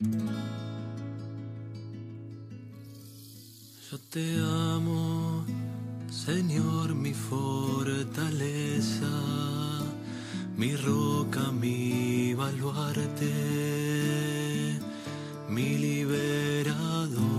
Yo te amo, Señor, mi fortaleza, mi roca, mi baluarte, mi liberador.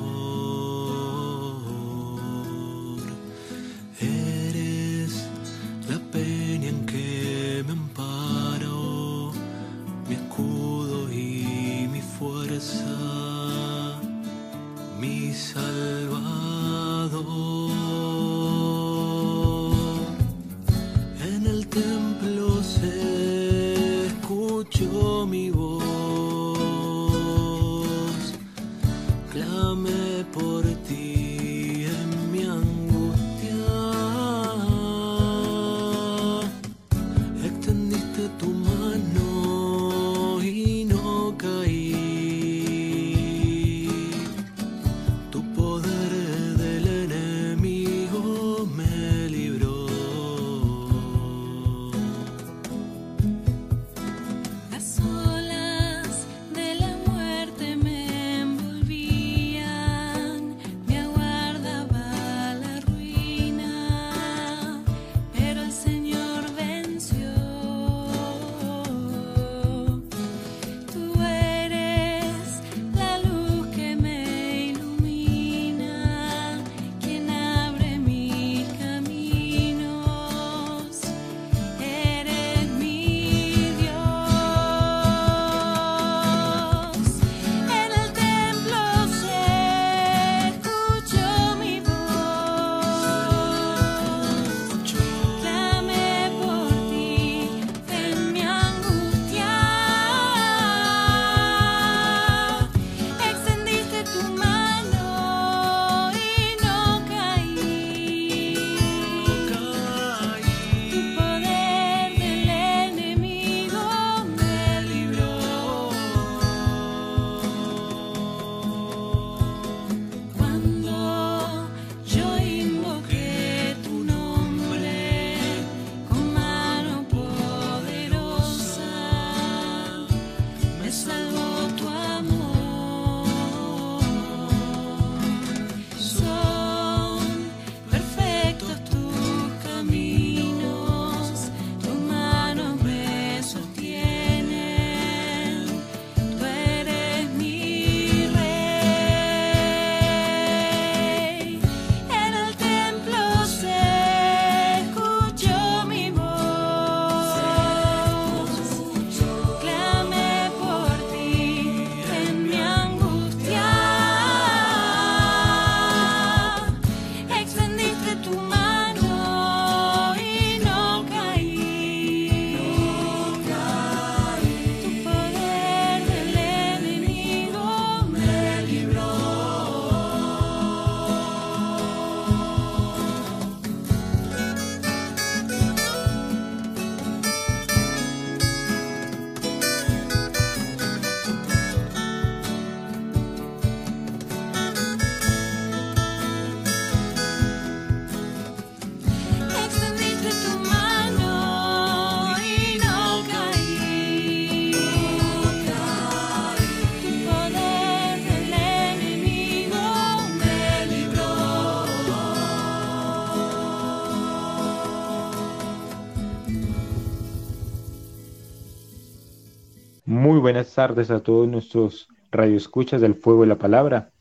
Buenas tardes a todos nuestros radioescuchas del Fuego de la Palabra,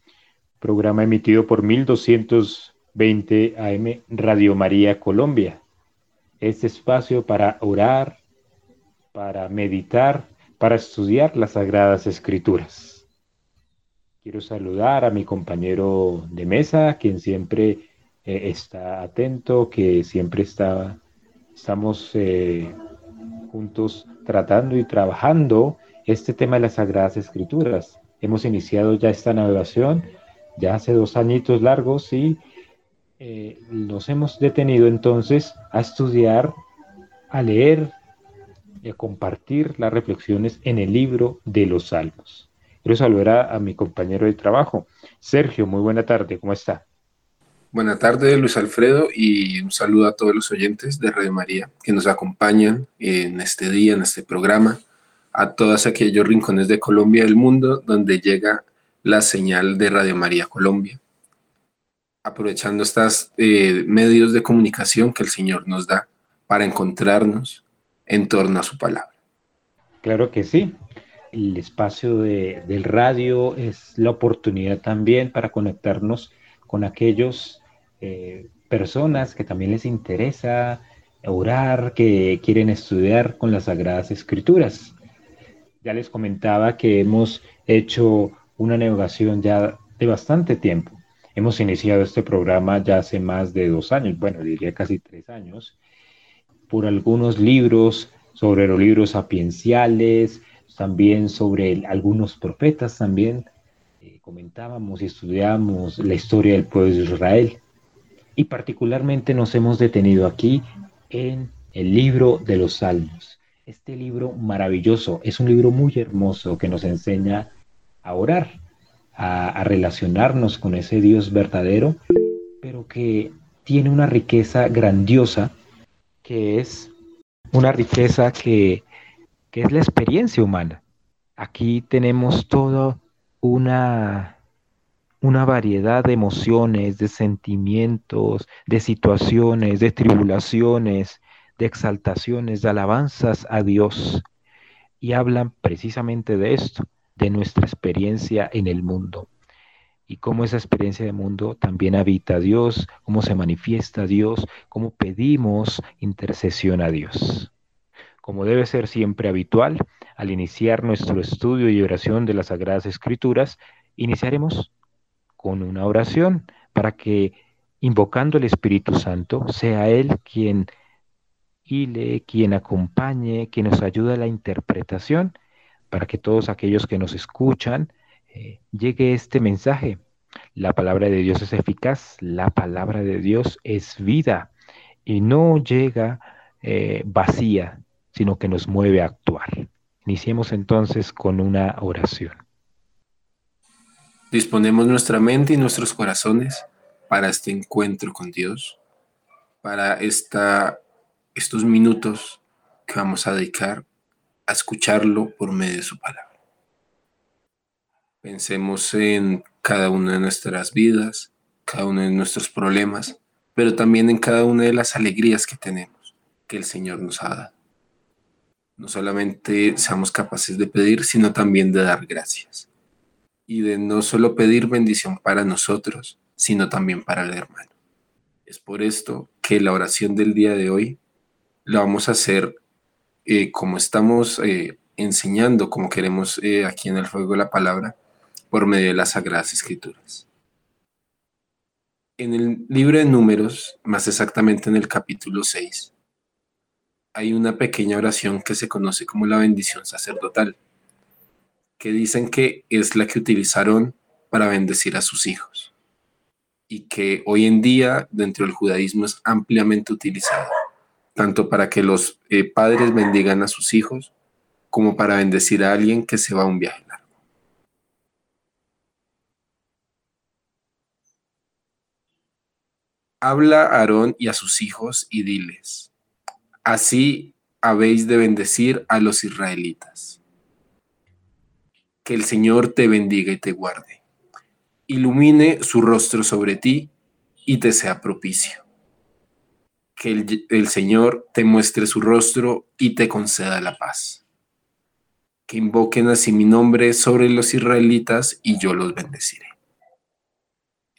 programa emitido por 1220 AM Radio María Colombia. Este espacio para orar, para meditar, para estudiar las Sagradas Escrituras. Quiero saludar a mi compañero de mesa, quien siempre eh, está atento, que siempre está, estamos eh, juntos tratando y trabajando este tema de las Sagradas Escrituras. Hemos iniciado ya esta navegación ya hace dos añitos largos y eh, nos hemos detenido entonces a estudiar, a leer y a compartir las reflexiones en el libro de los Salmos. Quiero saludar a, a mi compañero de trabajo, Sergio. Muy buena tarde, ¿cómo está? Buenas tardes, Luis Alfredo, y un saludo a todos los oyentes de Radio María que nos acompañan en este día, en este programa, a todos aquellos rincones de Colombia y del mundo donde llega la señal de Radio María Colombia. Aprovechando estos eh, medios de comunicación que el Señor nos da para encontrarnos en torno a su palabra. Claro que sí. El espacio de, del radio es la oportunidad también para conectarnos con aquellos eh, personas que también les interesa orar, que quieren estudiar con las Sagradas Escrituras. Ya les comentaba que hemos hecho una navegación ya de bastante tiempo. Hemos iniciado este programa ya hace más de dos años, bueno, diría casi tres años, por algunos libros sobre los libros sapienciales, también sobre algunos profetas también. Eh, comentábamos y estudiamos la historia del pueblo de Israel. Y particularmente nos hemos detenido aquí en el libro de los Salmos. Este libro maravilloso, es un libro muy hermoso que nos enseña a orar, a, relacionarnos con ese Dios verdadero, pero que tiene una riqueza grandiosa que es una riqueza que, que es la experiencia humana. Aquí tenemos toda una, una variedad de emociones, de sentimientos, de situaciones, de tribulaciones, de exaltaciones, de alabanzas a Dios. Y hablan precisamente de esto, de nuestra experiencia en el mundo. Y cómo esa experiencia de mundo también habita a Dios, cómo se manifiesta a Dios, cómo pedimos intercesión a Dios. Como debe ser siempre habitual, al iniciar nuestro estudio y oración de las Sagradas Escrituras, iniciaremos con una oración para que, invocando el Espíritu Santo, sea Él quien hile, quien acompañe, quien nos ayude a la interpretación, para que todos aquellos que nos escuchan eh, llegue este mensaje. La palabra de Dios es eficaz, la palabra de Dios es vida y no llega eh, vacía, sino que nos mueve a actuar. Iniciemos entonces con una oración. Disponemos nuestra mente y nuestros corazones para este encuentro con Dios, para esta, estos minutos que vamos a dedicar a escucharlo por medio de su palabra. Pensemos en cada una de nuestras vidas, cada uno de nuestros problemas, pero también en cada una de las alegrías que tenemos, que el Señor nos ha dado. No solamente seamos capaces de pedir, sino también de dar gracias. Y de no solo pedir bendición para nosotros, sino también para el hermano. Es por esto que la oración del día de hoy la vamos a hacer eh, como estamos eh, enseñando, como queremos eh, aquí en el fuego de la palabra, por medio de las Sagradas Escrituras. En el libro de números, más exactamente en el capítulo 6, hay una pequeña oración que se conoce como la bendición sacerdotal, que dicen que es la que utilizaron para bendecir a sus hijos y que hoy en día dentro del judaísmo es ampliamente utilizada, tanto para que los eh, padres bendigan a sus hijos como para bendecir a alguien que se va a un viaje largo. Habla a Aarón y a sus hijos y diles, así habéis de bendecir a los israelitas. Que el Señor te bendiga y te guarde, ilumine su rostro sobre ti y te sea propicio. Que el, Señor te muestre su rostro y te conceda la paz. Que invoquen así mi nombre sobre los israelitas y yo los bendeciré.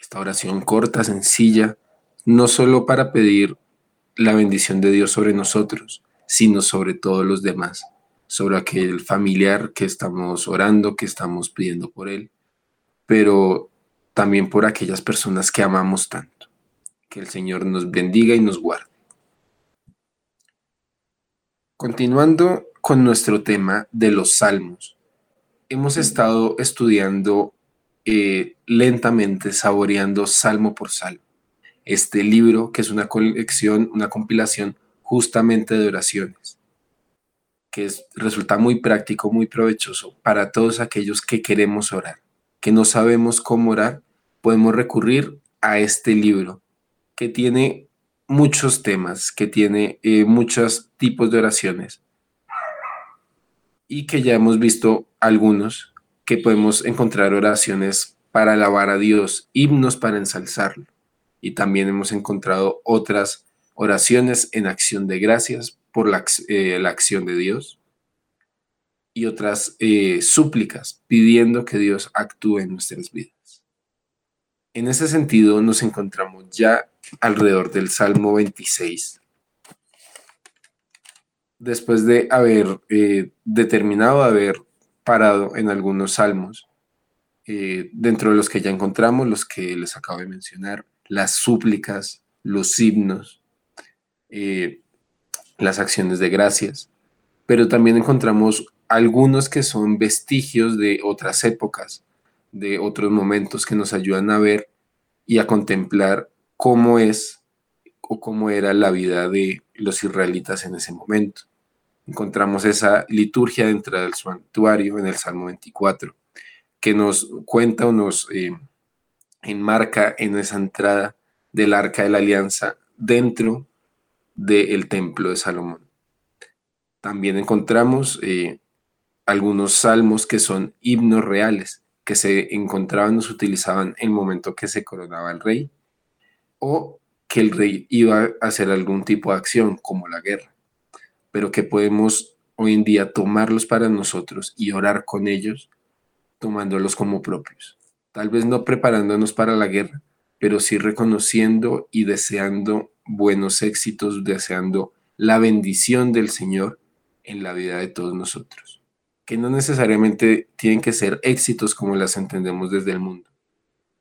Esta oración corta, sencilla, no solo para pedir la bendición de Dios sobre nosotros, sino sobre todos los demás, sobre aquel familiar que estamos orando, que estamos pidiendo por él, pero también por aquellas personas que amamos tanto. Que el Señor nos bendiga y nos guarde. Continuando con nuestro tema de los salmos, hemos estado estudiando eh, lentamente, saboreando salmo por salmo. Este libro, que es una colección, una compilación justamente de oraciones, que es, resulta muy práctico, muy provechoso para todos aquellos que queremos orar, que no sabemos cómo orar, podemos recurrir a este libro, que tiene muchos temas, que tiene eh, muchos tipos de oraciones. y que ya hemos visto algunos que podemos encontrar oraciones para alabar a Dios, himnos para ensalzarlo. Y también hemos encontrado otras oraciones en acción de gracias por la, eh, la acción de Dios y otras eh, súplicas pidiendo que Dios actúe en nuestras vidas. En ese sentido nos encontramos ya alrededor del Salmo 26. Después de haber eh, determinado haber parado en algunos salmos, eh, dentro de los que ya encontramos, los que les acabo de mencionar, las súplicas, los himnos, las acciones de gracias, pero también encontramos algunos que son vestigios de otras épocas, de otros momentos que nos ayudan a ver y a contemplar cómo es o cómo era la vida de los israelitas en ese momento. Encontramos esa liturgia dentro del santuario en el Salmo 24, que nos cuenta o nos eh, enmarca en esa entrada del arca de la alianza dentro del templo de Salomón. También encontramos eh, algunos salmos que son himnos reales, que se encontraban o se utilizaban en el momento que se coronaba el rey, o que el rey iba a hacer algún tipo de acción, como la guerra, pero que podemos hoy en día tomarlos para nosotros y orar con ellos, tomándolos como propios. Tal vez no preparándonos para la guerra, pero sí reconociendo y deseando buenos éxitos, deseando la bendición del Señor en la vida de todos nosotros que no necesariamente tienen que ser éxitos como las entendemos desde el mundo,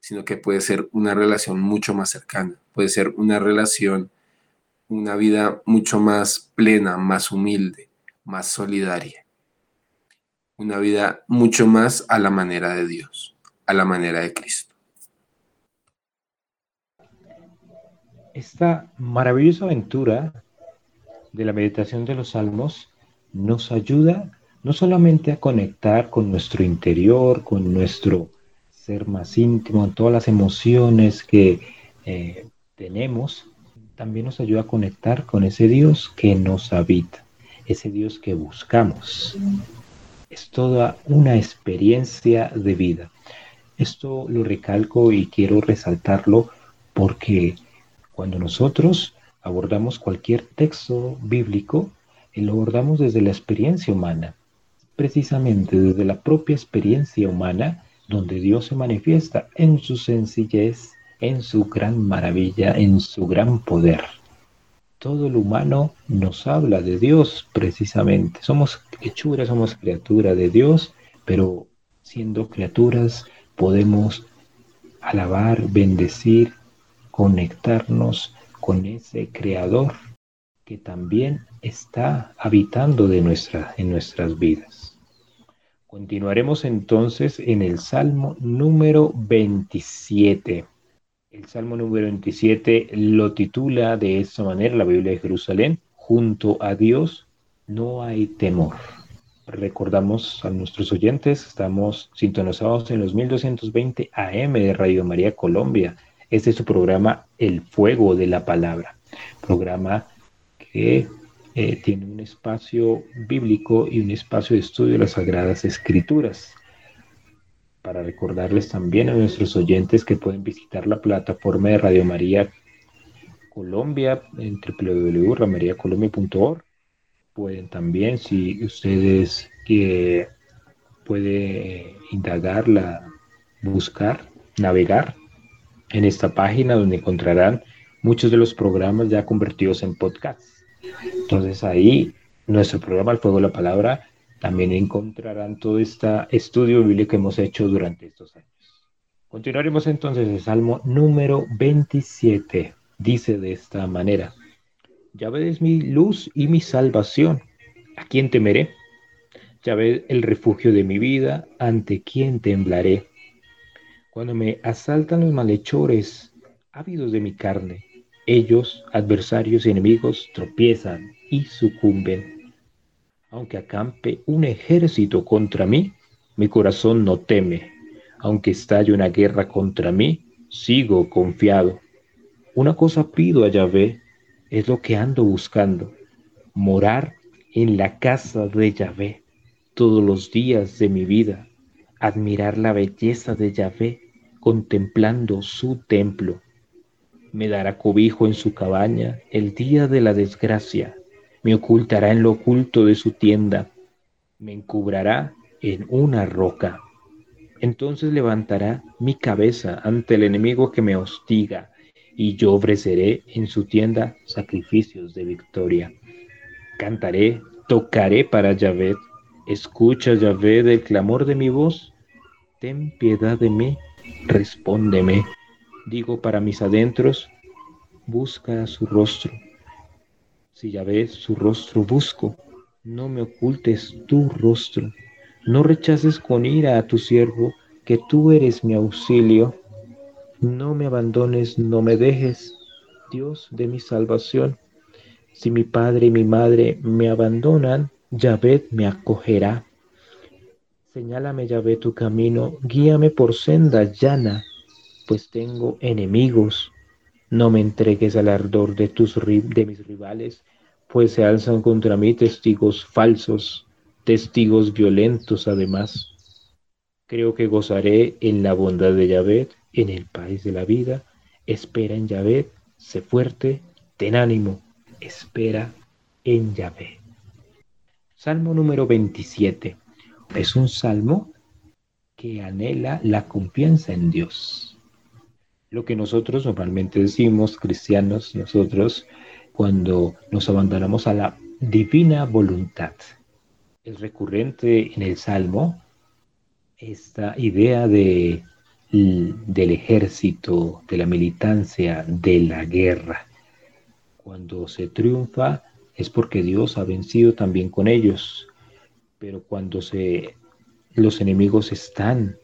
sino que puede ser una relación mucho más cercana, puede ser una relación, una vida mucho más plena, más humilde, más solidaria, una vida mucho más a la manera de Dios, a la manera de Cristo. Esta maravillosa aventura de la meditación de los salmos nos ayuda no solamente a conectar con nuestro interior, con nuestro ser más íntimo, todas las emociones que eh, tenemos, también nos ayuda a conectar con ese Dios que nos habita, ese Dios que buscamos. Es toda una experiencia de vida. Esto lo recalco y quiero resaltarlo porque cuando nosotros abordamos cualquier texto bíblico, lo abordamos desde la experiencia humana precisamente desde la propia experiencia humana, donde Dios se manifiesta en su sencillez, en su gran maravilla, en su gran poder. Todo lo humano nos habla de Dios precisamente. Somos hechuras, somos criaturas de Dios, pero siendo criaturas podemos alabar, bendecir, conectarnos con ese creador que también está habitando de en nuestras vidas. Continuaremos entonces en el Salmo número 27. El Salmo número 27 lo titula de esta manera la Biblia de Jerusalén, junto a Dios no hay temor. Recordamos a nuestros oyentes, estamos sintonizados en los 1220 AM de Radio María Colombia. Este es su programa El Fuego de la Palabra, programa que eh, tiene un espacio bíblico y un espacio de estudio de las Sagradas Escrituras. Para recordarles también a nuestros oyentes que pueden visitar la plataforma de Radio María Colombia en www.ramariacolombia.org. Pueden también, si ustedes que puede indagarla, buscar, navegar en esta página donde encontrarán muchos de los programas ya convertidos en podcasts. Entonces ahí, nuestro programa El Fuego de la Palabra, también encontrarán todo este estudio bíblico que hemos hecho durante estos años. Continuaremos entonces el Salmo número 27. Dice de esta manera, Yahvé es mi luz y mi salvación. ¿A quién temeré? Yahvé el refugio de mi vida, ¿ante quién temblaré? Cuando me asaltan los malhechores, ávidos de mi carne, ellos, adversarios y enemigos, tropiezan y sucumben. Aunque acampe un ejército contra mí, mi corazón no teme. Aunque estalle una guerra contra mí, sigo confiado. Una cosa pido a Yahvé, es lo que ando buscando, morar en la casa de Yahvé todos los días de mi vida, admirar la belleza de Yahvé contemplando su templo. Me dará cobijo en su cabaña el día de la desgracia, me ocultará en lo oculto de su tienda, me encubrará en una roca. Entonces levantará mi cabeza ante el enemigo que me hostiga, y yo ofreceré en su tienda sacrificios de victoria. Cantaré, tocaré para Yahvé. Escucha, Yahvé, del clamor de mi voz. Ten piedad de mí, respóndeme. Digo para mis adentros, busca su rostro. Si Yahvé su rostro busco, no me ocultes tu rostro. No rechaces con ira a tu siervo, que tú eres mi auxilio. No me abandones, no me dejes, Dios de mi salvación. Si mi padre y mi madre me abandonan, Yahvé me acogerá. Señálame, Yahvé, tu camino, guíame por senda llana, pues tengo enemigos. No me entregues al ardor de, tus, de mis rivales, pues se alzan contra mí testigos falsos, testigos violentos además. Creo que gozaré en la bondad de Yahvé, en el país de la vida. Espera en Yahvé, sé fuerte, ten ánimo, espera en Yahvé. Salmo número 27. Es un salmo que anhela la confianza en Dios. Lo que nosotros normalmente decimos, cristianos, nosotros, cuando nos abandonamos a la divina voluntad. Es recurrente en el Salmo esta idea de, del ejército, de la militancia, de la guerra. Cuando se triunfa es porque Dios ha vencido también con ellos, pero cuando los enemigos están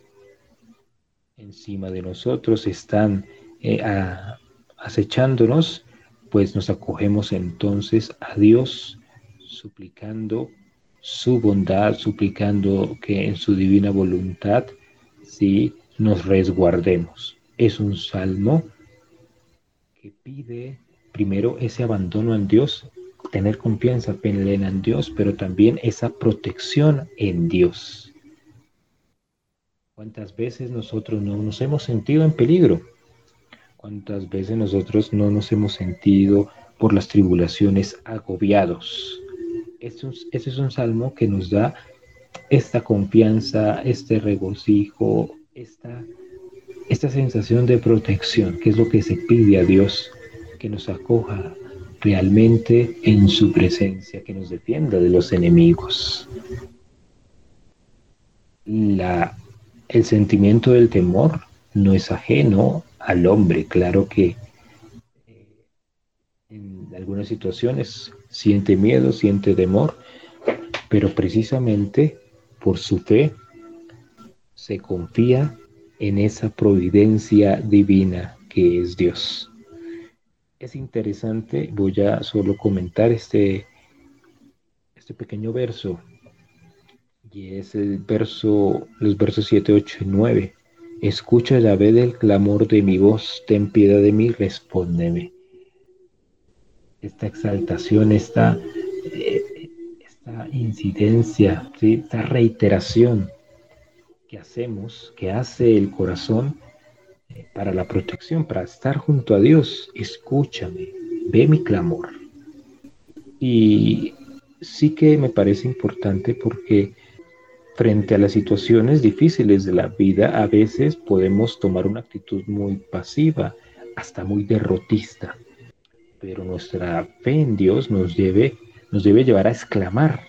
encima de nosotros, están eh, acechándonos, pues nos acogemos entonces a Dios suplicando su bondad, suplicando que en su divina voluntad sí nos resguardemos. Es un salmo que pide primero ese abandono en Dios, tener confianza plena en Dios, pero también esa protección en Dios. ¿Cuántas veces nosotros no nos hemos sentido en peligro? ¿Cuántas veces nosotros no nos hemos sentido por las tribulaciones agobiados? Este es un salmo que nos da esta confianza, este regocijo, esta, esta sensación de protección, que es lo que se pide a Dios, que nos acoja realmente en su presencia, que nos defienda de los enemigos. La, el sentimiento del temor no es ajeno al hombre. Claro que eh, en algunas situaciones siente miedo, siente temor, pero precisamente por su fe se confía en esa providencia divina que es Dios. Es interesante, voy a solo comentar este, este pequeño verso, y es el verso, los versos 7, 8 y 9. Escucha la vez del clamor de mi voz, ten piedad de mí, respóndeme. Esta exaltación, esta, eh, esta incidencia, esta reiteración que hacemos, que hace el corazón eh, para la protección, para estar junto a Dios. Escúchame, ve mi clamor. Y sí que me parece importante porque Frente a las situaciones difíciles de la vida, a veces podemos tomar una actitud muy pasiva, hasta muy derrotista. Pero nuestra fe en Dios nos debe, llevar a exclamar,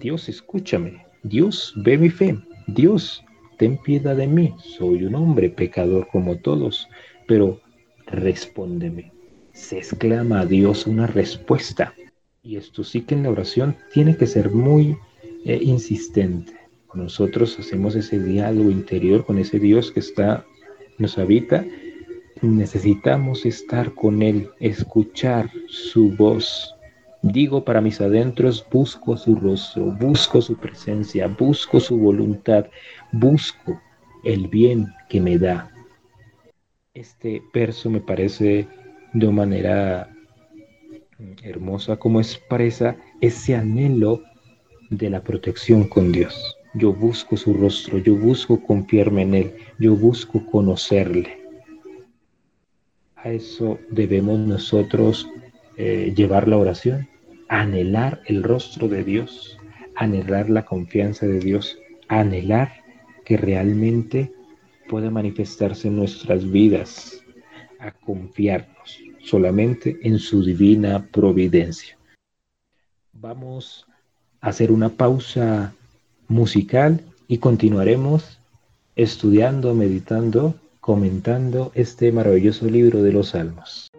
Dios, escúchame, Dios, ve mi fe, Dios, ten piedad de mí, soy un hombre pecador como todos, pero respóndeme. Se exclama a Dios una respuesta. Y esto sí que en la oración tiene que ser muy eh, insistente nosotros hacemos ese diálogo interior con ese Dios que está, nos habita, necesitamos estar con Él, escuchar su voz. Digo para mis adentros, busco su rostro, busco su presencia, busco su voluntad, busco el bien que me da. Este verso me parece de manera hermosa como expresa ese anhelo de la protección con Dios. Yo busco su rostro, yo busco confiarme en Él, yo busco conocerle. A eso debemos nosotros eh, llevar la oración, anhelar el rostro de Dios, anhelar la confianza de Dios, anhelar que realmente pueda manifestarse en nuestras vidas, a confiarnos solamente en su divina providencia. Vamos hacer una pausa musical y continuaremos estudiando, meditando, comentando este maravilloso libro de los Salmos.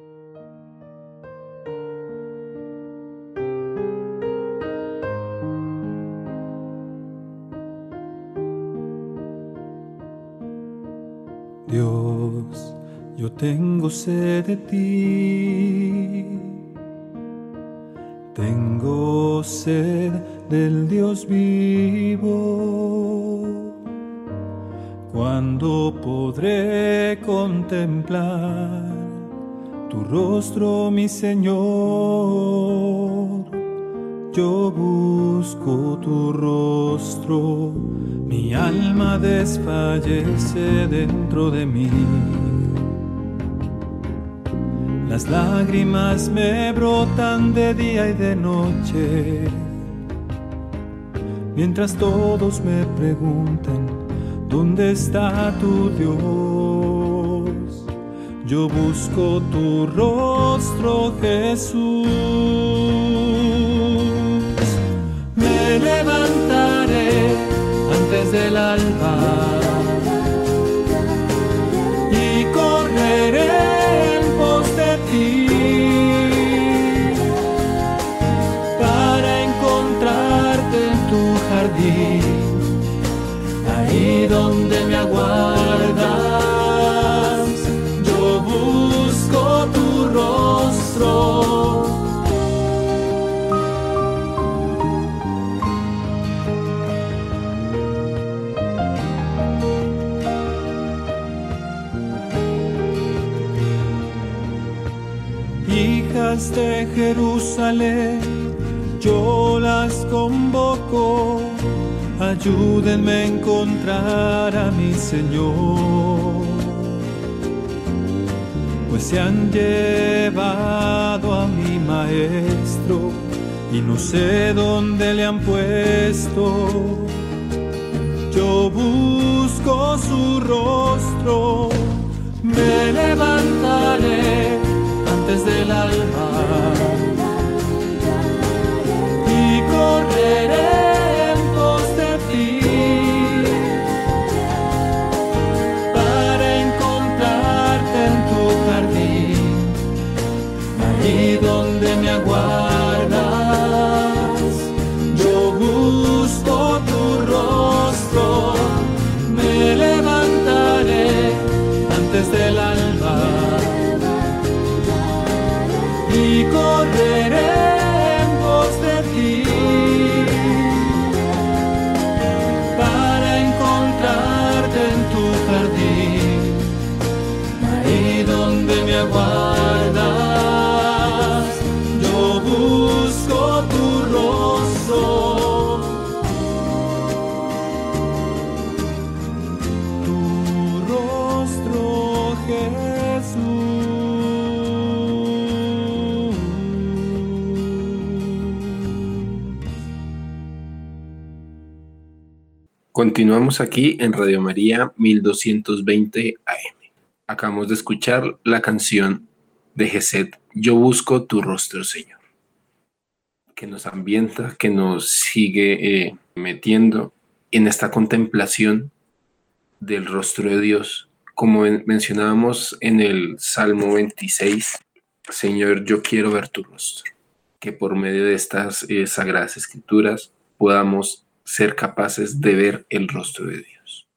Dios, yo tengo sed de ti. Tengo sed del Dios vivo. Cuando podré contemplar tu rostro, mi Señor. Yo busco tu rostro, mi alma desfallece dentro de mí. Las lágrimas me brotan de día y de noche, mientras todos me preguntan, ¿dónde está tu Dios? Yo busco tu rostro, Jesús. Me levantaré antes del alba De Jerusalén, yo las convoco, ayúdenme a encontrar a mi Señor, pues se han llevado a mi Maestro y no sé dónde le han puesto. Yo busco su rostro, me levantaré del alba y correré en pos de ti para encontrarte en tu jardín, ahí donde me aguardas. Continuamos aquí en Radio María 1220 AM. Acabamos de escuchar la canción de Geset, Yo busco tu rostro, Señor, que nos ambienta, que nos sigue eh, metiendo en esta contemplación del rostro de Dios. Como men- mencionábamos en el Salmo 26, Señor, yo quiero ver tu rostro, que por medio de estas eh, sagradas escrituras podamos ser capaces de ver el rostro de Dios.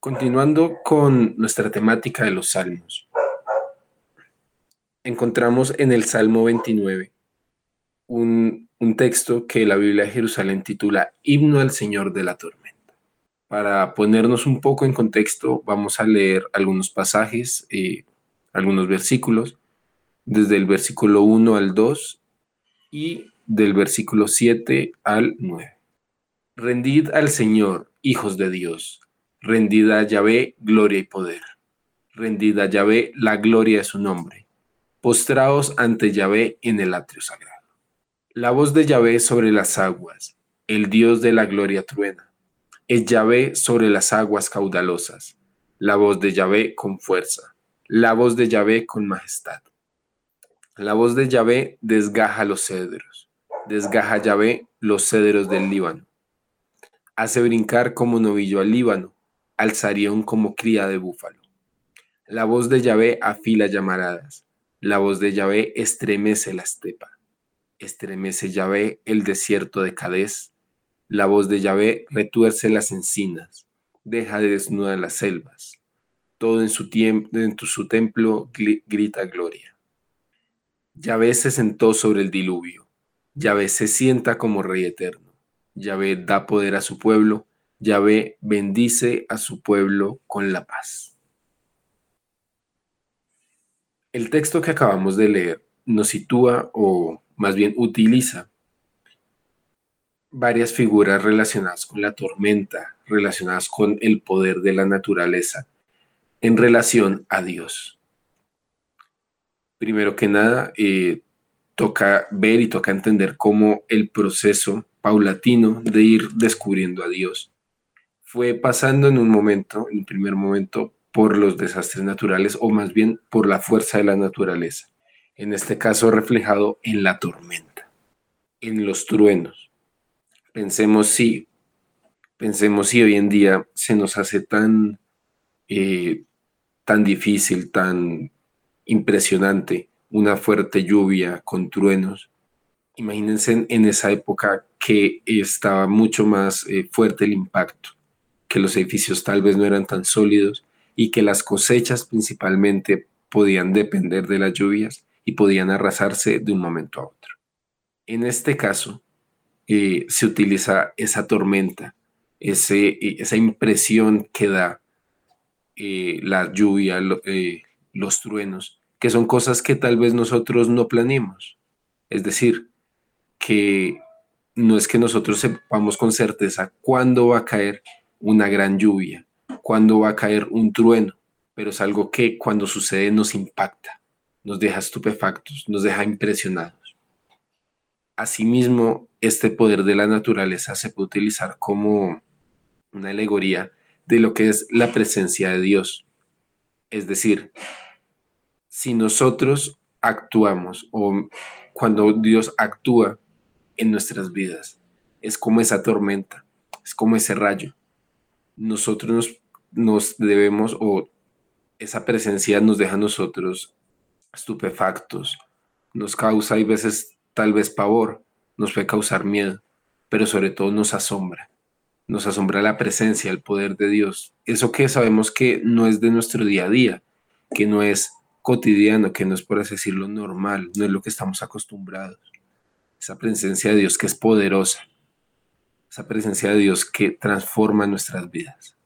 Continuando con nuestra temática de los salmos, encontramos en el Salmo 29 un, un texto que la Biblia de Jerusalén titula Himno al Señor de la Tormenta. Para ponernos un poco en contexto, vamos a leer algunos pasajes, eh, algunos versículos, desde el versículo 1 al 2 y del versículo 7 al 9. Rendid al Señor, hijos de Dios. Rendid a Yahvé gloria y poder. Rendid a Yahvé la gloria de su nombre. Postraos ante Yahvé en el atrio sagrado. La voz de Yahvé sobre las aguas, el Dios de la gloria truena. Es Yahvé sobre las aguas caudalosas. La voz de Yahvé con fuerza. La voz de Yahvé con majestad. La voz de Yahvé desgaja los cedros. Desgaja Yahvé los cedros del Líbano hace brincar como novillo al Líbano, al Sarión como cría de búfalo. La voz de Yahvé afila llamaradas, la voz de Yahvé estremece la estepa, estremece Yahvé el desierto de Cadés, la voz de Yahvé retuerce las encinas, deja de desnudar las selvas, todo en su, en su templo grita gloria. Yahvé se sentó sobre el diluvio, Yahvé se sienta como rey eterno. Yahvé da poder a su pueblo, Yahvé bendice a su pueblo con la paz. El texto que acabamos de leer nos sitúa o más bien utiliza varias figuras relacionadas con la tormenta, relacionadas con el poder de la naturaleza en relación a Dios. Primero que nada, eh, toca ver y toca entender cómo el proceso paulatino de ir descubriendo a Dios. Fue pasando en un momento, en un primer momento, por los desastres naturales o más bien por la fuerza de la naturaleza. En este caso reflejado en la tormenta, en los truenos. Pensemos si, pensemos si hoy en día se nos hace tan, eh, tan difícil, tan impresionante una fuerte lluvia con truenos imagínense en, esa época que estaba mucho más eh, fuerte el impacto, que los edificios tal vez no eran tan sólidos y que las cosechas principalmente podían depender de las lluvias y podían arrasarse de un momento a otro. En este caso, eh, se utiliza esa tormenta, ese, eh, esa impresión que da la lluvia, los truenos, que son cosas que tal vez nosotros no planeemos. Es decir, que no es que nosotros sepamos con certeza cuándo va a caer una gran lluvia, cuándo va a caer un trueno, pero es algo que cuando sucede nos impacta, nos deja estupefactos, nos deja impresionados. Asimismo, este poder de la naturaleza se puede utilizar como una alegoría de lo que es la presencia de Dios. Es decir, si nosotros actuamos o cuando Dios actúa en nuestras vidas. Es como esa tormenta, es como ese rayo. Nosotros nos, debemos, o esa presencia nos deja a nosotros estupefactos, nos causa y veces tal vez pavor, nos puede causar miedo, pero sobre todo nos asombra. Nos asombra la presencia, el poder de Dios. Eso que sabemos que no es de nuestro día a día, que no es cotidiano, que no es por así decirlo normal, no es lo que estamos acostumbrados esa presencia de Dios que es poderosa, esa presencia de Dios que transforma nuestras vidas.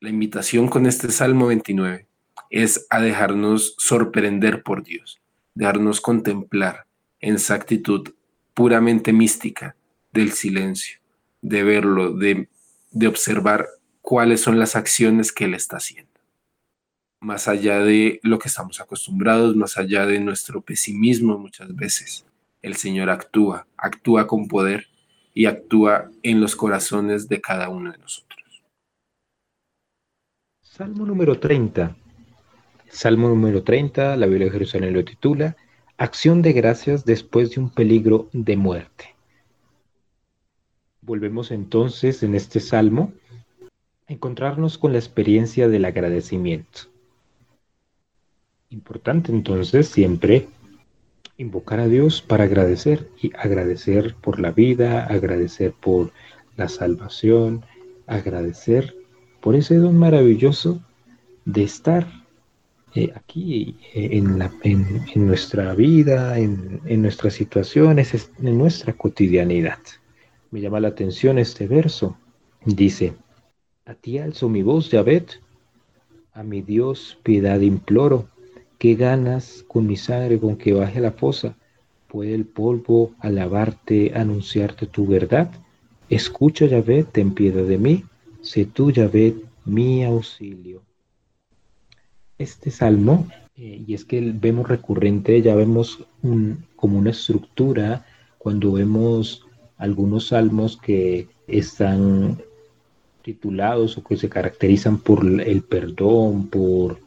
La invitación con este Salmo 29 es a dejarnos sorprender por Dios, dejarnos contemplar en esa actitud puramente mística del silencio, de verlo, de, de observar cuáles son las acciones que Él está haciendo. Más allá de lo que estamos acostumbrados, más allá de nuestro pesimismo muchas veces, el Señor actúa, actúa con poder y actúa en los corazones de cada uno de nosotros. Salmo número 30. Salmo número 30, la Biblia de Jerusalén lo titula Acción de gracias después de un peligro de muerte. Volvemos entonces en este salmo a encontrarnos con la experiencia del agradecimiento. Importante entonces siempre invocar a Dios para agradecer y agradecer por la vida, agradecer por la salvación, agradecer por ese don maravilloso de estar eh, aquí eh, en, la, en, nuestra vida, en, en, nuestras situaciones, en nuestra cotidianidad. Me llama la atención este verso. Dice, a ti alzo mi voz, Yahvet, a mi Dios piedad imploro ¿Qué ganas con mi sangre con que baje la fosa? ¿Puede el polvo alabarte, anunciarte tu verdad? Escucha, Yahvé, ten piedad de mí, sé tú, Yahvé, mi auxilio. Este salmo, eh, y es que vemos recurrente, ya vemos un, como una estructura cuando vemos algunos salmos que están titulados o que se caracterizan por el perdón, por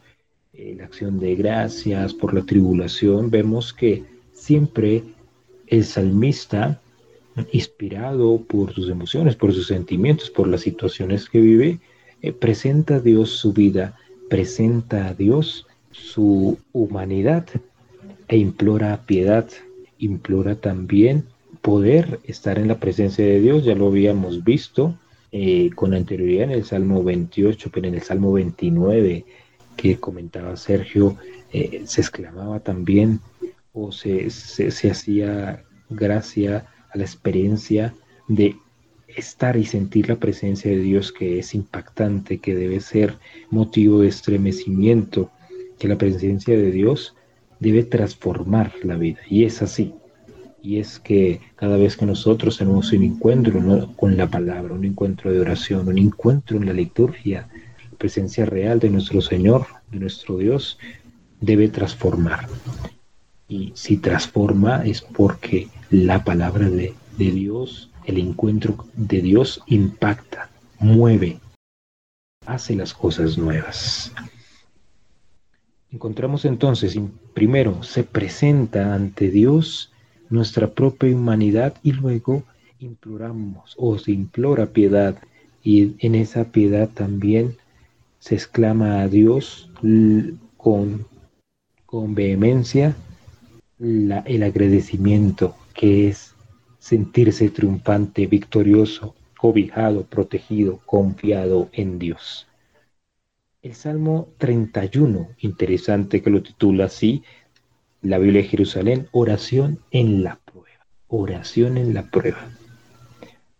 eh, la acción de gracias, por la tribulación, vemos que siempre el salmista, inspirado por sus emociones, por sus sentimientos, por las situaciones que vive, eh, presenta a Dios su vida, presenta a Dios su humanidad e implora piedad, implora también poder estar en la presencia de Dios, ya lo habíamos visto eh, con anterioridad en el Salmo 28, pero en el Salmo 29 que comentaba Sergio, eh, se exclamaba también o se, se hacía gracia a la experiencia de estar y sentir la presencia de Dios que es impactante, que debe ser motivo de estremecimiento, que la presencia de Dios debe transformar la vida. Y es así. Y es que cada vez que nosotros tenemos un encuentro con la palabra, un encuentro de oración, un encuentro en la liturgia, presencia real de nuestro Señor, de nuestro Dios, debe transformar. Y si transforma es porque la palabra de, de Dios, el encuentro de Dios impacta, mueve, hace las cosas nuevas. Encontramos entonces, primero, se presenta ante Dios nuestra propia humanidad y luego imploramos o se implora piedad y en esa piedad también se exclama a Dios con, con vehemencia el agradecimiento que es sentirse triunfante, victorioso, cobijado, protegido, confiado en Dios. El Salmo 31, interesante que lo titula así, la Biblia de Jerusalén, oración en la prueba, oración en la prueba.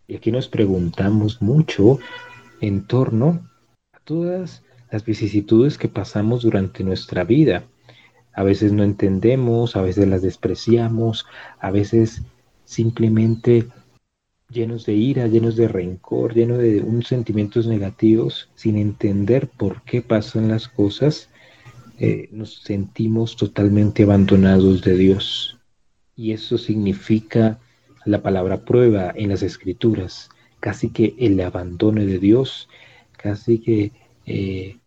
Y aquí nos preguntamos mucho en torno todas las vicisitudes que pasamos durante nuestra vida. A veces no entendemos, a veces las despreciamos, a veces simplemente llenos de ira, llenos de rencor, llenos de unos sentimientos negativos, sin entender por qué pasan las cosas, eh, nos sentimos totalmente abandonados de Dios. Y eso significa la palabra prueba en las escrituras, casi que el abandono de Dios, casi que eh,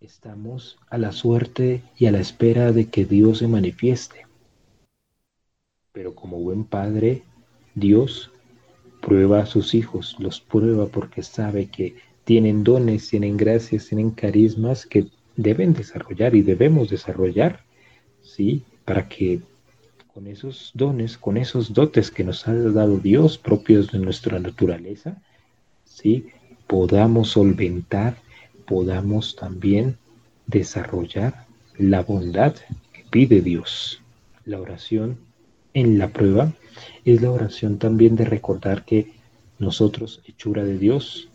estamos a la suerte y a la espera de que Dios se manifieste. Pero como buen padre, Dios prueba a sus hijos, los prueba porque sabe que tienen dones, tienen gracias, tienen carismas que deben desarrollar y debemos desarrollar, ¿sí? Para que con esos dones, con esos dotes que nos ha dado Dios propios de nuestra naturaleza, ¿sí? Podamos solventar, podamos también desarrollar la bondad que pide Dios. La oración en la prueba es la oración también de recordar que nosotros, hechura de Dios,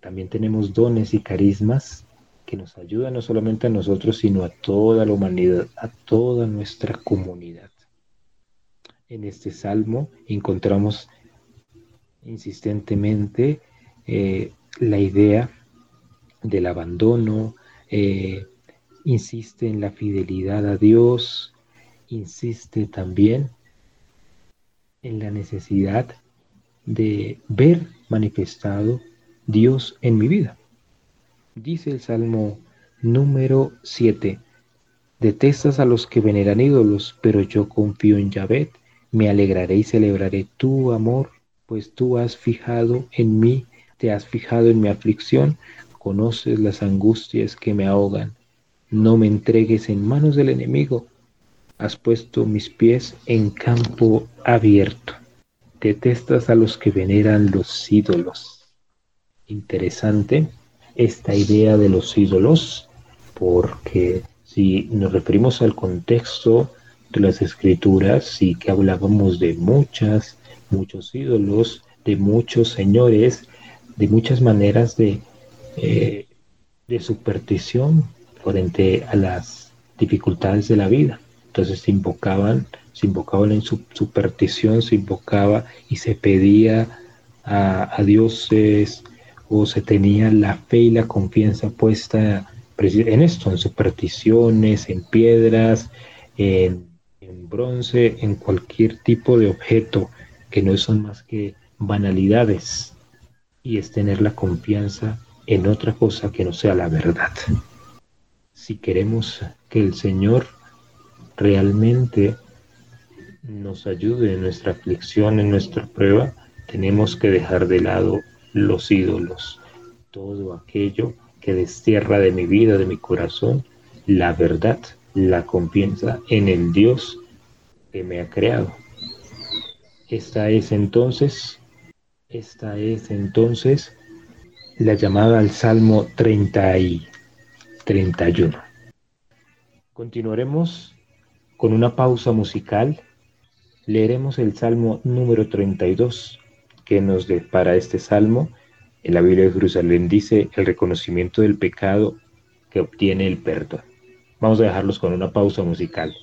también tenemos dones y carismas que nos ayudan no solamente a nosotros, sino a toda la humanidad, a toda nuestra comunidad. En este salmo encontramos insistentemente eh, la idea del abandono, eh, insiste en la fidelidad a Dios, insiste también en la necesidad de ver manifestado Dios en mi vida. Dice el Salmo número 7, detestas a los que veneran ídolos, pero yo confío en Yahvé, me alegraré y celebraré tu amor, pues tú has fijado en mí, te has fijado en mi aflicción, conoces las angustias que me ahogan. No me entregues en manos del enemigo, has puesto mis pies en campo abierto. Detestas a los que veneran los ídolos. Interesante esta idea de los ídolos, porque si nos referimos al contexto de las escrituras, sí que hablábamos de muchas, muchos ídolos, de muchos señores, de muchas maneras de, eh, de superstición frente a las dificultades de la vida. Entonces se invocaban, se invocaban en su superstición, se invocaba y se pedía a, dioses o se tenía la fe y la confianza puesta en esto, en supersticiones, en piedras, en, en bronce, en cualquier tipo de objeto que no son más que banalidades y es tener la confianza en otra cosa que no sea la verdad. Si queremos que el Señor realmente nos ayude en nuestra aflicción, en nuestra prueba, tenemos que dejar de lado los ídolos, todo aquello que destierra de mi vida, de mi corazón, la verdad, la confianza en el Dios que me ha creado. Esta es entonces, esta es entonces la llamada al Salmo 30 y 31. Continuaremos con una pausa musical. Leeremos el Salmo número 32 que nos depara este salmo. En la Biblia de Jerusalén dice el reconocimiento del pecado que obtiene el perdón. Vamos a dejarlos con una pausa musical.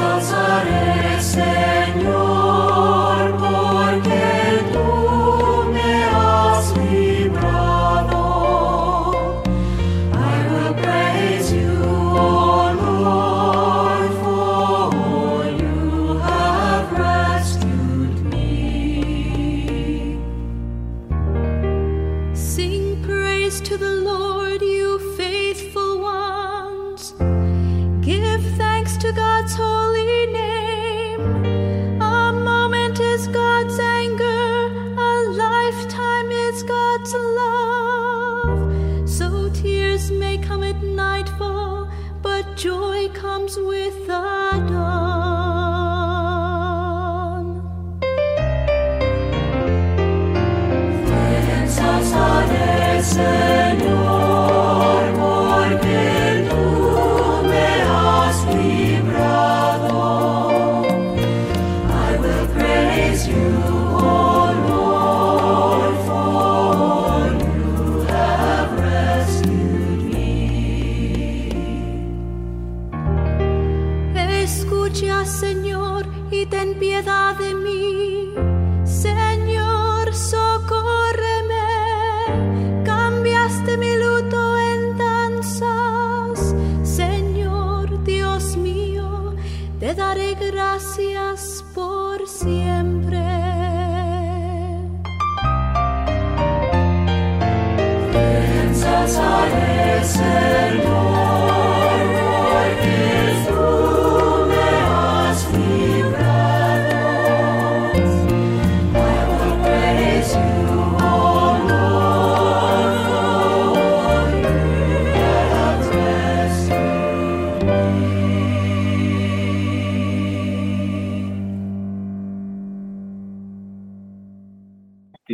Nazarese.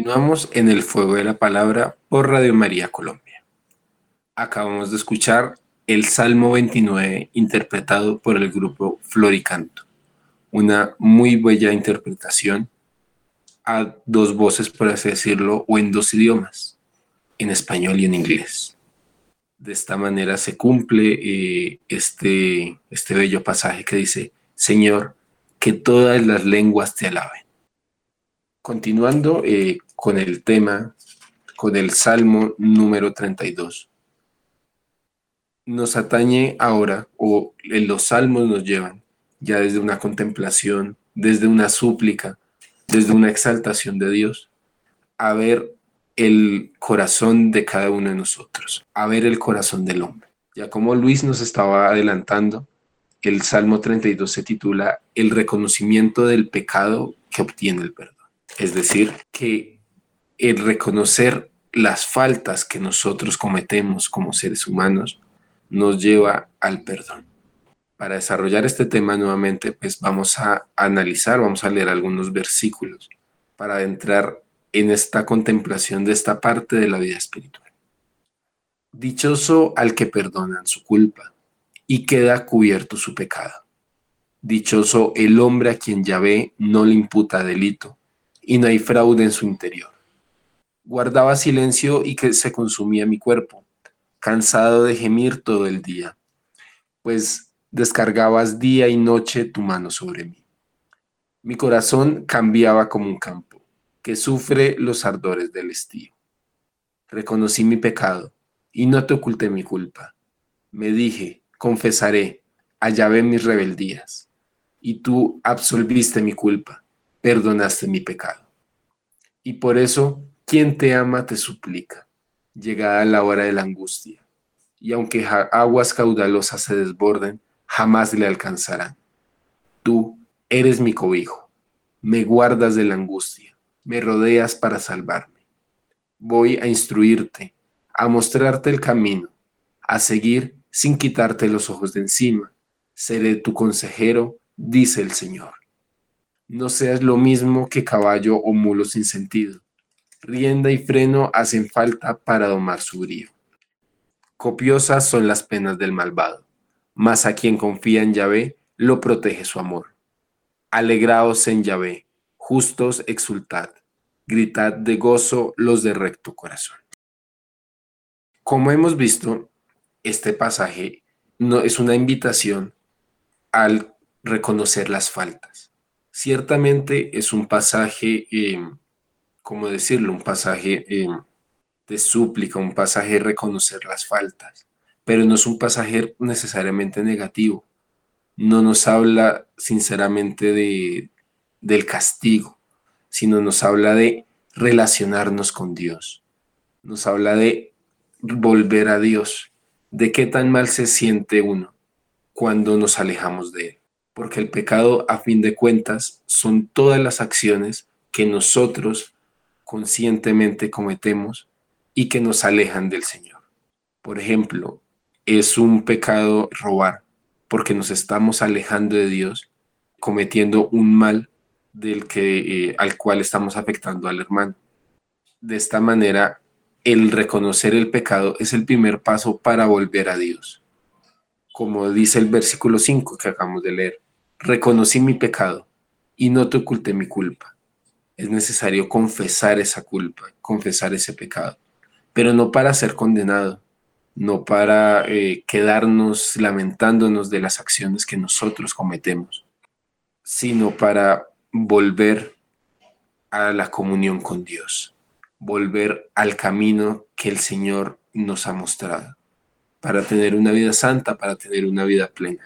Continuamos en el fuego de la palabra por Radio María Colombia. Acabamos de escuchar el Salmo 29 interpretado por el grupo Floricanto. Una muy bella interpretación a dos voces, por así decirlo, o en dos idiomas, en español y en inglés. De esta manera se cumple eh, este, este bello pasaje que dice, Señor, que todas las lenguas te alaben. Continuando eh, con el tema, con el Salmo número 32. Nos atañe ahora, o los salmos nos llevan, ya desde una contemplación, desde una súplica, desde una exaltación de Dios, a ver el corazón de cada uno de nosotros, a ver el corazón del hombre. Ya como Luis nos estaba adelantando, el Salmo 32 se titula El reconocimiento del pecado que obtiene el perdón. Es decir, que el reconocer las faltas que nosotros cometemos como seres humanos nos lleva al perdón. Para desarrollar este tema nuevamente, pues vamos a analizar, vamos a leer algunos versículos para entrar en esta contemplación de esta parte de la vida espiritual. Dichoso al que perdonan su culpa y queda cubierto su pecado. Dichoso el hombre a quien Yahvé no le imputa delito y no hay fraude en su interior. Guardaba silencio y que se consumía mi cuerpo, cansado de gemir todo el día, pues descargabas día y noche tu mano sobre mí. Mi corazón cambiaba como un campo que sufre los ardores del estío. Reconocí mi pecado y no te oculté mi culpa. Me dije, confesaré, ve mis rebeldías. Y tú absolviste mi culpa, perdonaste mi pecado. Y por eso, quien te ama te suplica, llegada la hora de la angustia. Y aunque aguas caudalosas se desborden, jamás le alcanzarán. Tú eres mi cobijo, me guardas de la angustia me rodeas para salvarme. Voy a instruirte, a mostrarte el camino, a seguir sin quitarte los ojos de encima. Seré tu consejero, dice el Señor. No seas lo mismo que caballo o mulo sin sentido. Rienda y freno hacen falta para domar su brío. Copiosas son las penas del malvado, mas a quien confía en Yahvé lo protege su amor. Alegraos en Yahvé, justos exultad, gritad de gozo los de recto corazón. Como hemos visto, este pasaje no es una invitación al reconocer las faltas. Ciertamente es un pasaje, eh, ¿cómo decirlo? Un pasaje eh, de súplica, un pasaje de reconocer las faltas, pero no es un pasaje necesariamente negativo. No nos habla sinceramente de, del castigo, sino nos habla de relacionarnos con Dios. Nos habla de volver a Dios, de qué tan mal se siente uno cuando nos alejamos de Él. Porque el pecado, a fin de cuentas, son todas las acciones que nosotros conscientemente cometemos y que nos alejan del Señor. Por ejemplo, es un pecado robar porque nos estamos alejando de Dios, cometiendo un mal del que, eh, al cual estamos afectando al hermano. De esta manera, el reconocer el pecado es el primer paso para volver a Dios. Como dice el versículo 5 que acabamos de leer, reconocí mi pecado y no te oculté mi culpa. Es necesario confesar esa culpa, confesar ese pecado, pero no para ser condenado, no para eh, quedarnos lamentándonos de las acciones que nosotros cometemos, sino para volver a la comunión con Dios, volver al camino que el Señor nos ha mostrado, para tener una vida santa, para tener una vida plena.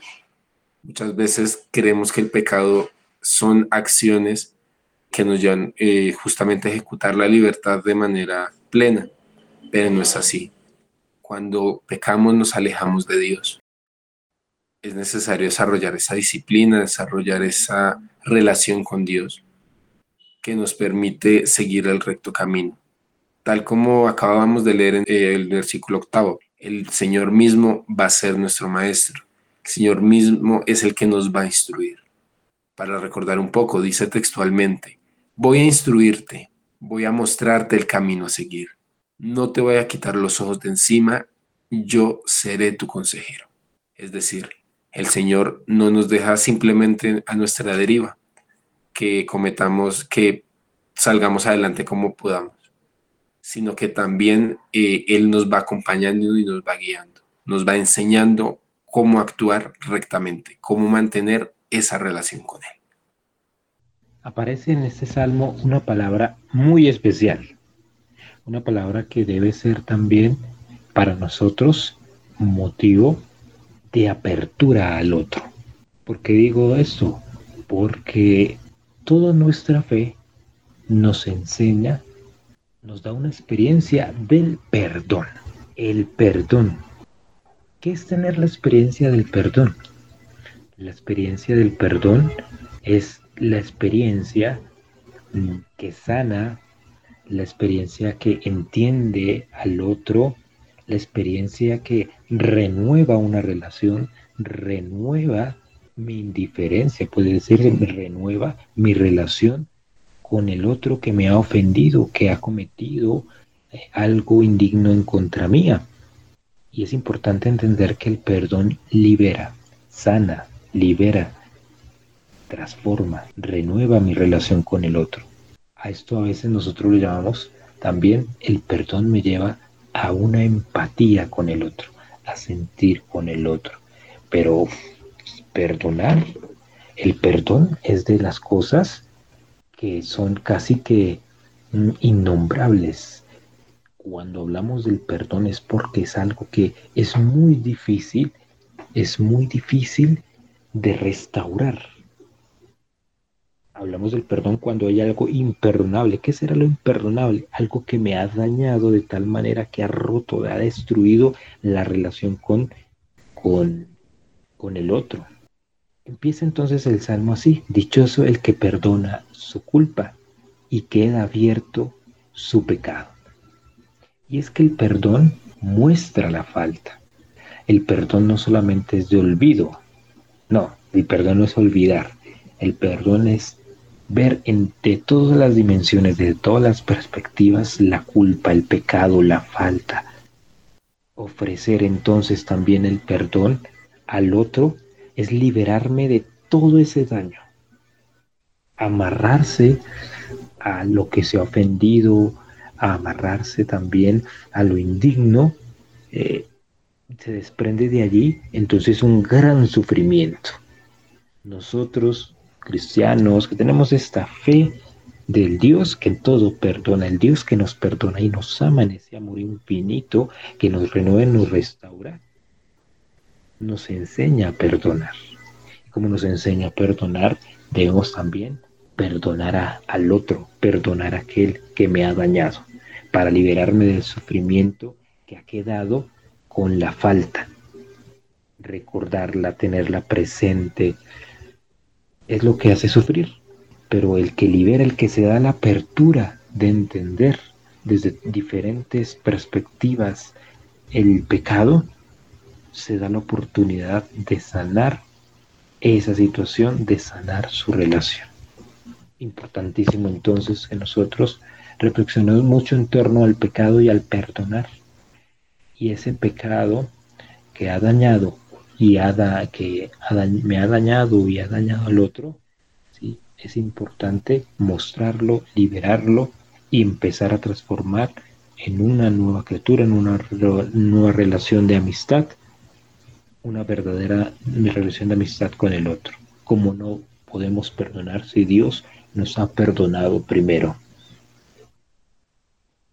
Muchas veces creemos que el pecado son acciones que nos llevan eh, justamente a ejecutar la libertad de manera plena, pero no es así. Cuando pecamos nos alejamos de Dios. Es necesario desarrollar esa disciplina, desarrollar esa relación con Dios que nos permite seguir el recto camino. Tal como acabamos de leer en el versículo octavo, el Señor mismo va a ser nuestro maestro. El Señor mismo es el que nos va a instruir. Para recordar un poco, dice textualmente, voy a instruirte, voy a mostrarte el camino a seguir. No te voy a quitar los ojos de encima, yo seré tu consejero. Es decir, el Señor no nos deja simplemente a nuestra deriva, que cometamos, que salgamos adelante como podamos, sino que también eh, Él nos va acompañando y nos va guiando, nos va enseñando cómo actuar rectamente, cómo mantener esa relación con Él. Aparece en este salmo una palabra muy especial, una palabra que debe ser también para nosotros motivo de apertura al otro. ¿Por qué digo esto? Porque toda nuestra fe nos enseña, nos da una experiencia del perdón. El perdón. ¿Qué es tener la experiencia del perdón? La experiencia del perdón es la experiencia que sana, la experiencia que entiende al otro, la experiencia que renueva una relación, renueva mi indiferencia, puede decir, renueva mi relación con el otro que me ha ofendido, que ha cometido eh, algo indigno en contra mía. Y es importante entender que el perdón libera, sana, libera, transforma, renueva mi relación con el otro. A esto a veces nosotros lo llamamos también el perdón me lleva a una empatía con el otro, a sentir con el otro. Pero perdonar, el perdón es de las cosas que son casi que mm, innombrables. Cuando hablamos del perdón es porque es algo que es muy difícil, es muy difícil de restaurar. Hablamos del perdón cuando hay algo imperdonable. ¿Qué será lo imperdonable? Algo que me ha dañado de tal manera que ha roto, ha destruido la relación con, con, con el otro. Empieza entonces el salmo así, dichoso el que perdona su culpa y queda abierto su pecado. Y es que el perdón muestra la falta. El perdón no solamente es de olvido, no, el perdón no es olvidar, el perdón es ver de todas las dimensiones, de todas las perspectivas, la culpa, el pecado, la falta. Ofrecer entonces también el perdón al otro es liberarme de todo ese daño. Amarrarse a lo que se ha ofendido, a amarrarse también a lo indigno, eh, se desprende de allí entonces un gran sufrimiento. Nosotros cristianos, que tenemos esta fe del Dios que en todo perdona, el Dios que nos perdona y nos ama en ese amor infinito, que nos renueva nos restaura, nos enseña a perdonar. Como nos enseña a perdonar, debemos también perdonar al otro, perdonar a aquel que me ha dañado, para liberarme del sufrimiento que ha quedado con la falta. Recordarla, tenerla presente, es lo que hace sufrir, pero el que libera, el que se da la apertura de entender desde diferentes perspectivas el pecado, se da la oportunidad de sanar esa situación, de sanar su relación. Importantísimo entonces que nosotros reflexionemos mucho en torno al pecado y al perdonar. Y ese pecado que ha dañado y que me ha dañado y ha dañado al otro, ¿sí? es importante mostrarlo, liberarlo y empezar a transformar en una nueva criatura, en una nueva relación de amistad, una verdadera relación de amistad con el otro. Como no podemos perdonar si Dios nos ha perdonado primero.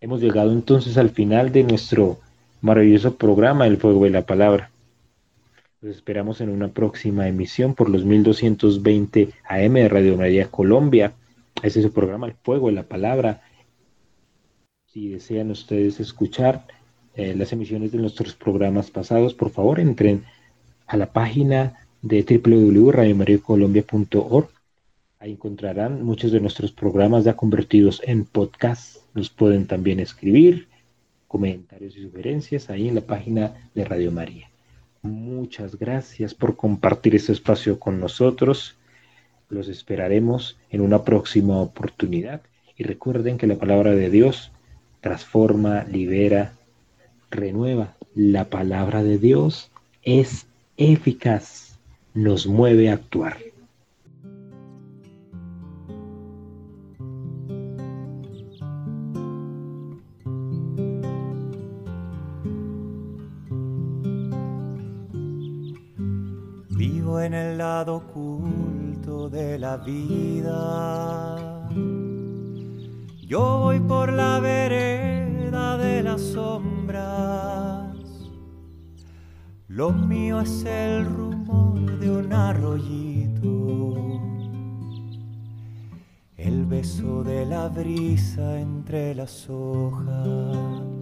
Hemos llegado entonces al final de nuestro maravilloso programa El Fuego de la Palabra. Los esperamos en una próxima emisión por los 1220 AM de Radio María Colombia. Este es su programa El Fuego de la Palabra. Si desean ustedes escuchar eh, las emisiones de nuestros programas pasados, por favor entren a la página de www.radiomariacolombia.org. Ahí encontrarán muchos de nuestros programas ya convertidos en podcast. Nos pueden también escribir comentarios y sugerencias ahí en la página de Radio María. Muchas gracias por compartir este espacio con nosotros. Los esperaremos en una próxima oportunidad. Y recuerden que la palabra de Dios transforma, libera, renueva. La palabra de Dios es eficaz, nos mueve a actuar. En el lado oculto de la vida. Yo voy por la vereda de las sombras. Lo mío es el rumor de un arroyito. El beso de la brisa entre las hojas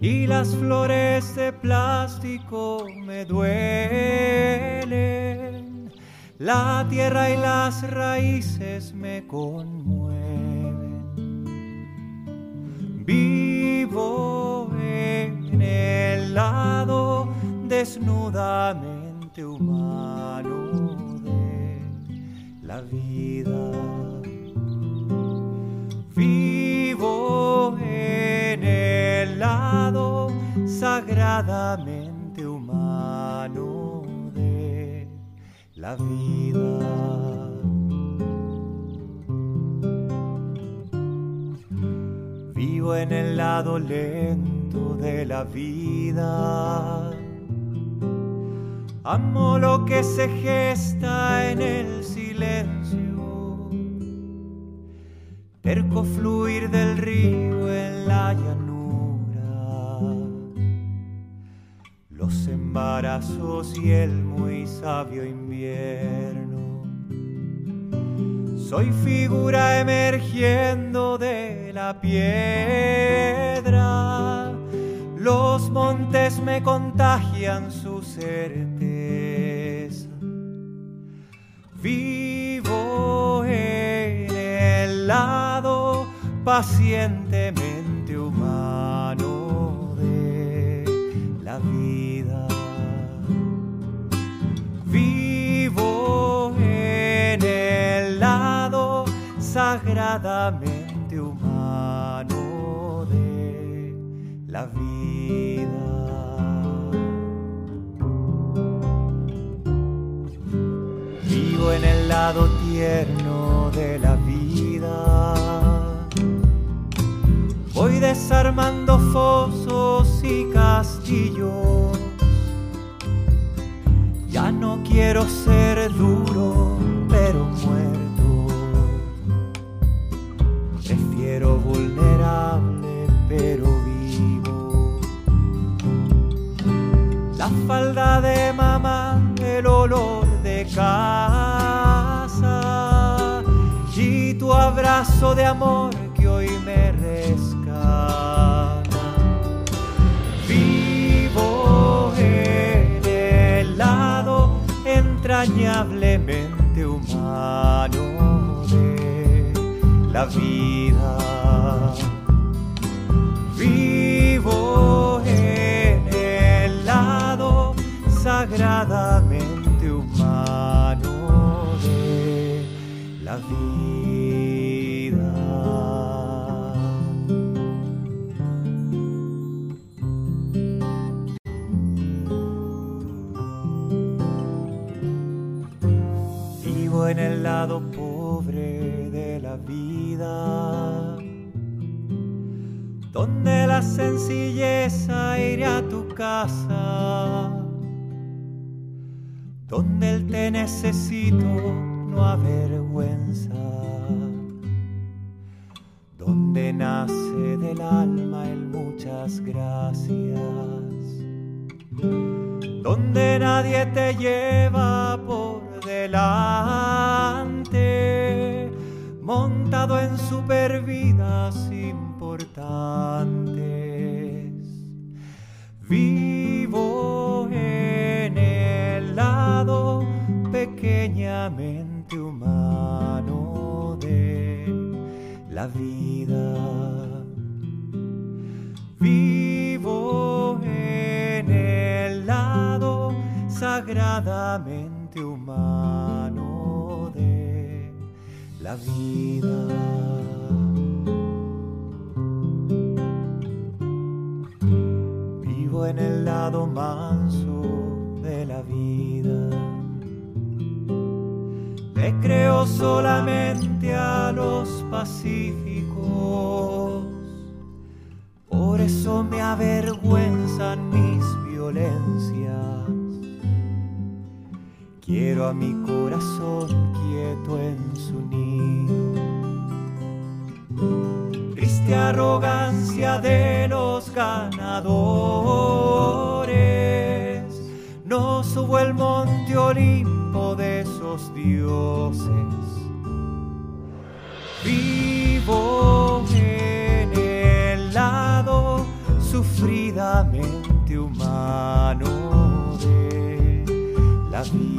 y las flores de plástico me duelen. La tierra y las raíces me conmueven. Vivo en el lado desnudamente humano de la vida. Vivo en el lado sagradamente humano de la vida. Vivo en el lado lento de la vida. Amo lo que se gesta en el silencio. Terco fluir del río en la llanura. Los embarazos y el muy sabio invierno. Soy figura emergiendo de la piedra. Los montes me contagian su certeza. Vivo en el lado pacientemente sagradamente humano de la vida. Vivo en el lado tierno de la vida. Voy desarmando fosos y castillos. Ya no quiero ser duro, vulnerable, pero vivo. La falda de mamá, el olor de casa y tu abrazo de amor que hoy me rescata. Vivo en el lado entrañablemente humano de la vida. En el lado sagradamente humano de la vida. Vivo en el lado pobre de la vida, donde la sencilleza iré a tu casa, donde el te necesito no avergüenza, donde nace del alma el muchas gracias donde nadie te lleva por delante, montado en supervidas Vivo en el lado pequeñamente humano de la vida. Vivo en el lado sagradamente humano de la vida. En el lado manso de la vida. Le creo solamente a los pacíficos. Por eso me avergüenzan mis violencias. Quiero a mi corazón quieto en su nido. Arrogancia de los ganadores. No subo el monte Olimpo de esos dioses. Vivo en el lado sufridamente humano de la vida.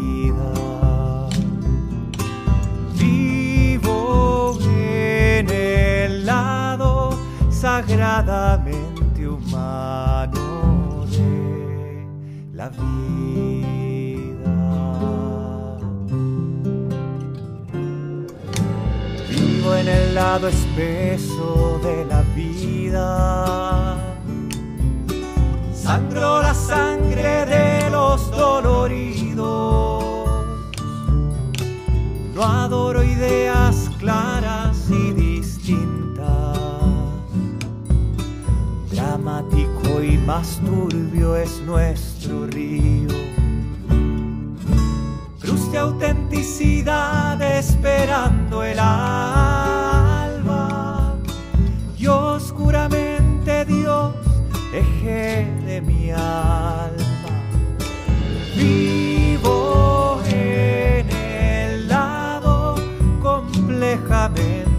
Sagradamente humano de la vida. Vivo en el lado espeso de la vida. Sangro la sangre de los doloridos. No adoro ideas más turbio es nuestro río. Cruz de autenticidad esperando el alba. Y oscuramente Dios eje de mi alma. Vivo en el lado complejamente.